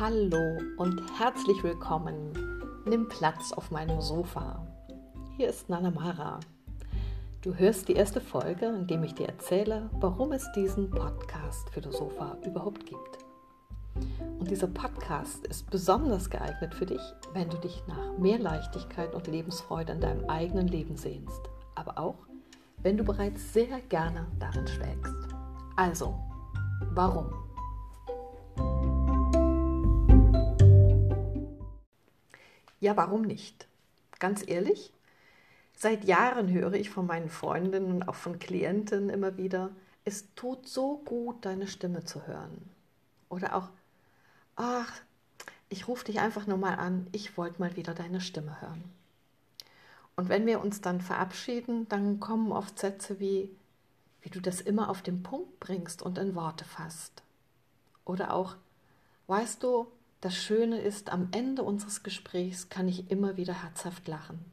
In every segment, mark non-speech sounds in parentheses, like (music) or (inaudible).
Hallo und herzlich willkommen. Nimm Platz auf meinem Sofa. Hier ist Nana Mara. Du hörst die erste Folge, in dem ich dir erzähle, warum es diesen Podcast für das Sofa überhaupt gibt. Und dieser Podcast ist besonders geeignet für dich, wenn du dich nach mehr Leichtigkeit und Lebensfreude in deinem eigenen Leben sehnst, aber auch, wenn du bereits sehr gerne darin schwelgst. Also, warum? Ja, warum nicht? Ganz ehrlich, seit Jahren höre ich von meinen Freundinnen und auch von Klienten immer wieder, es tut so gut, deine Stimme zu hören. Oder auch, ach, ich rufe dich einfach nur mal an, ich wollte mal wieder deine Stimme hören. Und wenn wir uns dann verabschieden, dann kommen oft Sätze wie, wie du das immer auf den Punkt bringst und in Worte fasst. Oder auch, weißt du, das Schöne ist, am Ende unseres Gesprächs kann ich immer wieder herzhaft lachen.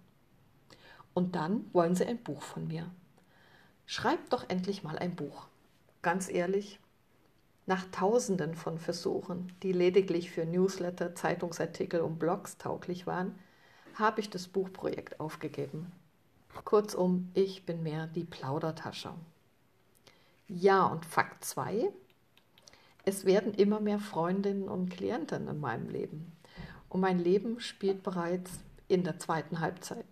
Und dann wollen Sie ein Buch von mir. Schreib doch endlich mal ein Buch. Ganz ehrlich, nach Tausenden von Versuchen, die lediglich für Newsletter, Zeitungsartikel und Blogs tauglich waren, habe ich das Buchprojekt aufgegeben. Kurzum, ich bin mehr die Plaudertasche. Ja, und Fakt 2, es werden immer mehr Freundinnen und Klienten in meinem Leben. Und mein Leben spielt bereits in der zweiten Halbzeit.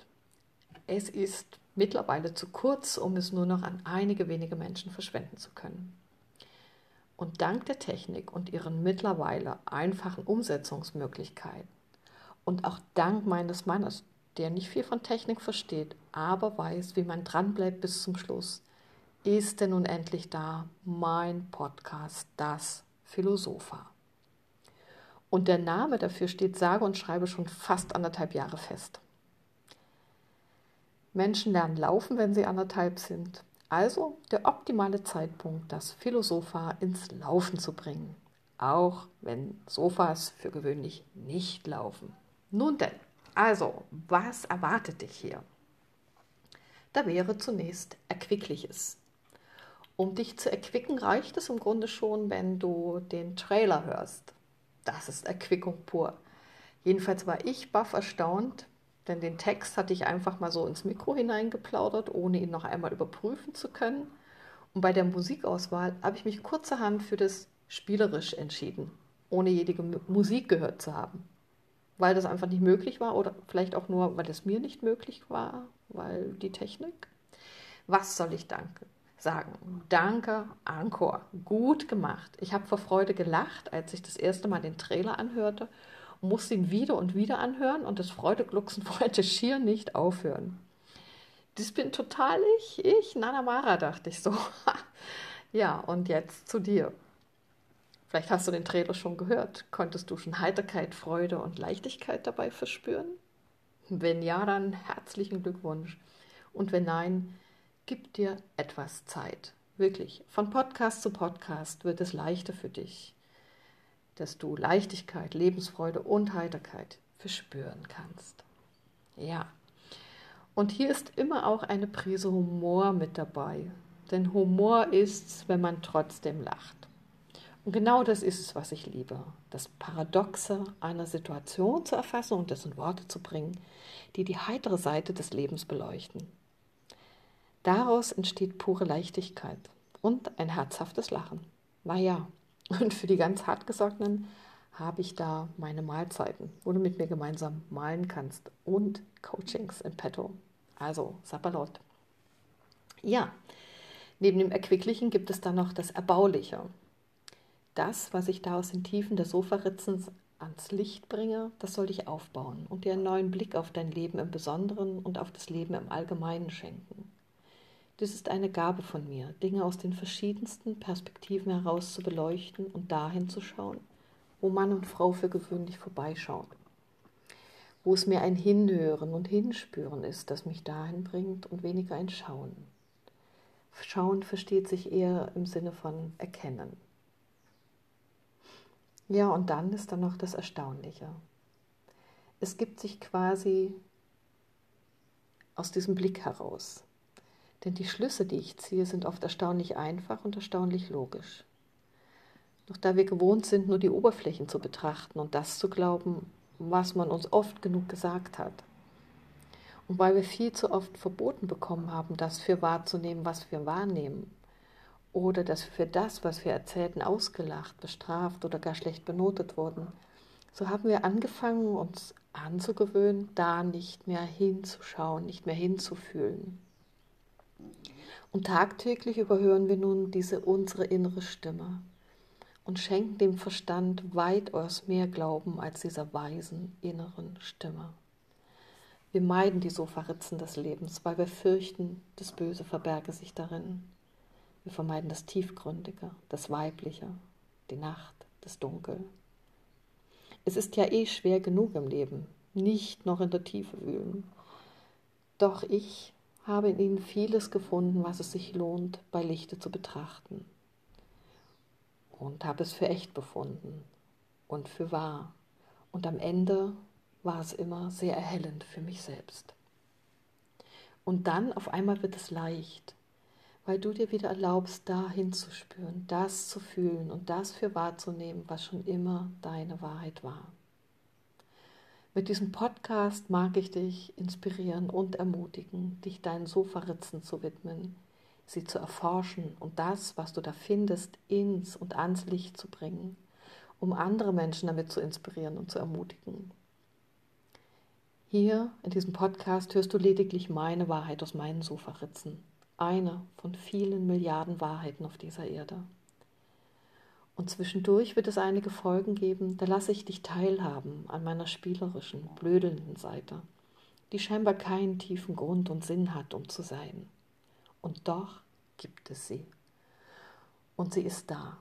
Es ist mittlerweile zu kurz, um es nur noch an einige wenige Menschen verschwenden zu können. Und dank der Technik und ihren mittlerweile einfachen Umsetzungsmöglichkeiten und auch dank meines Mannes, der nicht viel von Technik versteht, aber weiß, wie man dranbleibt bis zum Schluss, ist denn nun endlich da mein Podcast, das Philosopha. Und der Name dafür steht sage und schreibe schon fast anderthalb Jahre fest. Menschen lernen laufen, wenn sie anderthalb sind. Also der optimale Zeitpunkt, das Philosopha ins Laufen zu bringen. Auch wenn Sofas für gewöhnlich nicht laufen. Nun denn, also, was erwartet dich hier? Da wäre zunächst Erquickliches. Um dich zu erquicken, reicht es im Grunde schon, wenn du den Trailer hörst. Das ist Erquickung pur. Jedenfalls war ich baff erstaunt, denn den Text hatte ich einfach mal so ins Mikro hineingeplaudert, ohne ihn noch einmal überprüfen zu können. Und bei der Musikauswahl habe ich mich kurzerhand für das Spielerisch entschieden, ohne jede Musik gehört zu haben. Weil das einfach nicht möglich war oder vielleicht auch nur, weil es mir nicht möglich war, weil die Technik. Was soll ich danken? Sagen, danke, Ankor, gut gemacht. Ich habe vor Freude gelacht, als ich das erste Mal den Trailer anhörte musste ihn wieder und wieder anhören und das Freudeglucksen (laughs) wollte schier nicht aufhören. Das bin total ich, ich, Nana Mara, dachte ich so. (laughs) ja, und jetzt zu dir. Vielleicht hast du den Trailer schon gehört. Konntest du schon Heiterkeit, Freude und Leichtigkeit dabei verspüren? Wenn ja, dann herzlichen Glückwunsch. Und wenn nein, Gib dir etwas Zeit. Wirklich, von Podcast zu Podcast wird es leichter für dich, dass du Leichtigkeit, Lebensfreude und Heiterkeit verspüren kannst. Ja, und hier ist immer auch eine Prise Humor mit dabei. Denn Humor ist's, wenn man trotzdem lacht. Und genau das ist es, was ich liebe. Das Paradoxe einer Situation zu erfassen und das in Worte zu bringen, die die heitere Seite des Lebens beleuchten. Daraus entsteht pure Leichtigkeit und ein herzhaftes Lachen. Naja, (laughs) und für die ganz hartgesottenen habe ich da meine Mahlzeiten, wo du mit mir gemeinsam malen kannst und Coachings in petto. Also, Sapperlot. Ja, neben dem Erquicklichen gibt es dann noch das Erbauliche. Das, was ich da aus den Tiefen der Sofaritzen ans Licht bringe, das soll dich aufbauen und dir einen neuen Blick auf dein Leben im Besonderen und auf das Leben im Allgemeinen schenken. Das ist eine Gabe von mir, Dinge aus den verschiedensten Perspektiven heraus zu beleuchten und dahin zu schauen, wo Mann und Frau für gewöhnlich vorbeischauen. Wo es mehr ein Hinhören und Hinspüren ist, das mich dahin bringt und weniger ein Schauen. Schauen versteht sich eher im Sinne von Erkennen. Ja, und dann ist dann noch das Erstaunliche. Es gibt sich quasi aus diesem Blick heraus denn die Schlüsse, die ich ziehe, sind oft erstaunlich einfach und erstaunlich logisch. Doch da wir gewohnt sind, nur die Oberflächen zu betrachten und das zu glauben, was man uns oft genug gesagt hat. Und weil wir viel zu oft verboten bekommen haben, das für wahrzunehmen, was wir wahrnehmen, oder dass wir für das, was wir erzählten, ausgelacht, bestraft oder gar schlecht benotet wurden, so haben wir angefangen, uns anzugewöhnen, da nicht mehr hinzuschauen, nicht mehr hinzufühlen. Und tagtäglich überhören wir nun diese unsere innere Stimme und schenken dem Verstand weitaus mehr Glauben als dieser weisen inneren Stimme. Wir meiden die Sofaritzen des Lebens, weil wir fürchten, das Böse verberge sich darin. Wir vermeiden das Tiefgründige, das Weibliche, die Nacht, das Dunkel. Es ist ja eh schwer genug im Leben, nicht noch in der Tiefe wühlen. Doch ich habe in ihnen vieles gefunden, was es sich lohnt, bei Lichte zu betrachten. Und habe es für echt befunden und für wahr. Und am Ende war es immer sehr erhellend für mich selbst. Und dann auf einmal wird es leicht, weil du dir wieder erlaubst, da hinzuspüren, das zu fühlen und das für wahrzunehmen, was schon immer deine Wahrheit war. Mit diesem Podcast mag ich dich inspirieren und ermutigen, dich deinen Sofaritzen zu widmen, sie zu erforschen und das, was du da findest, ins und ans Licht zu bringen, um andere Menschen damit zu inspirieren und zu ermutigen. Hier in diesem Podcast hörst du lediglich meine Wahrheit aus meinen Sofaritzen eine von vielen Milliarden Wahrheiten auf dieser Erde. Und zwischendurch wird es einige Folgen geben, da lasse ich dich teilhaben an meiner spielerischen, blödelnden Seite, die scheinbar keinen tiefen Grund und Sinn hat, um zu sein. Und doch gibt es sie. Und sie ist da.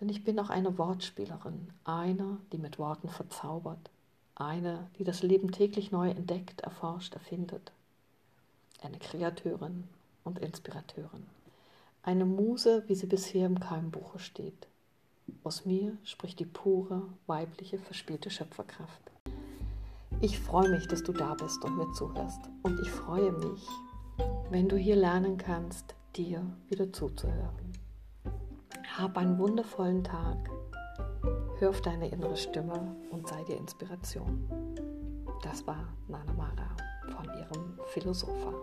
Denn ich bin auch eine Wortspielerin, eine, die mit Worten verzaubert, eine, die das Leben täglich neu entdeckt, erforscht, erfindet eine Kreateurin und Inspirateurin. Eine Muse, wie sie bisher im Keimbuche steht. Aus mir spricht die pure, weibliche, verspielte Schöpferkraft. Ich freue mich, dass du da bist und mir zuhörst. Und ich freue mich, wenn du hier lernen kannst, dir wieder zuzuhören. Hab einen wundervollen Tag. Hör auf deine innere Stimme und sei dir Inspiration. Das war Nana Mara von ihrem Philosopher.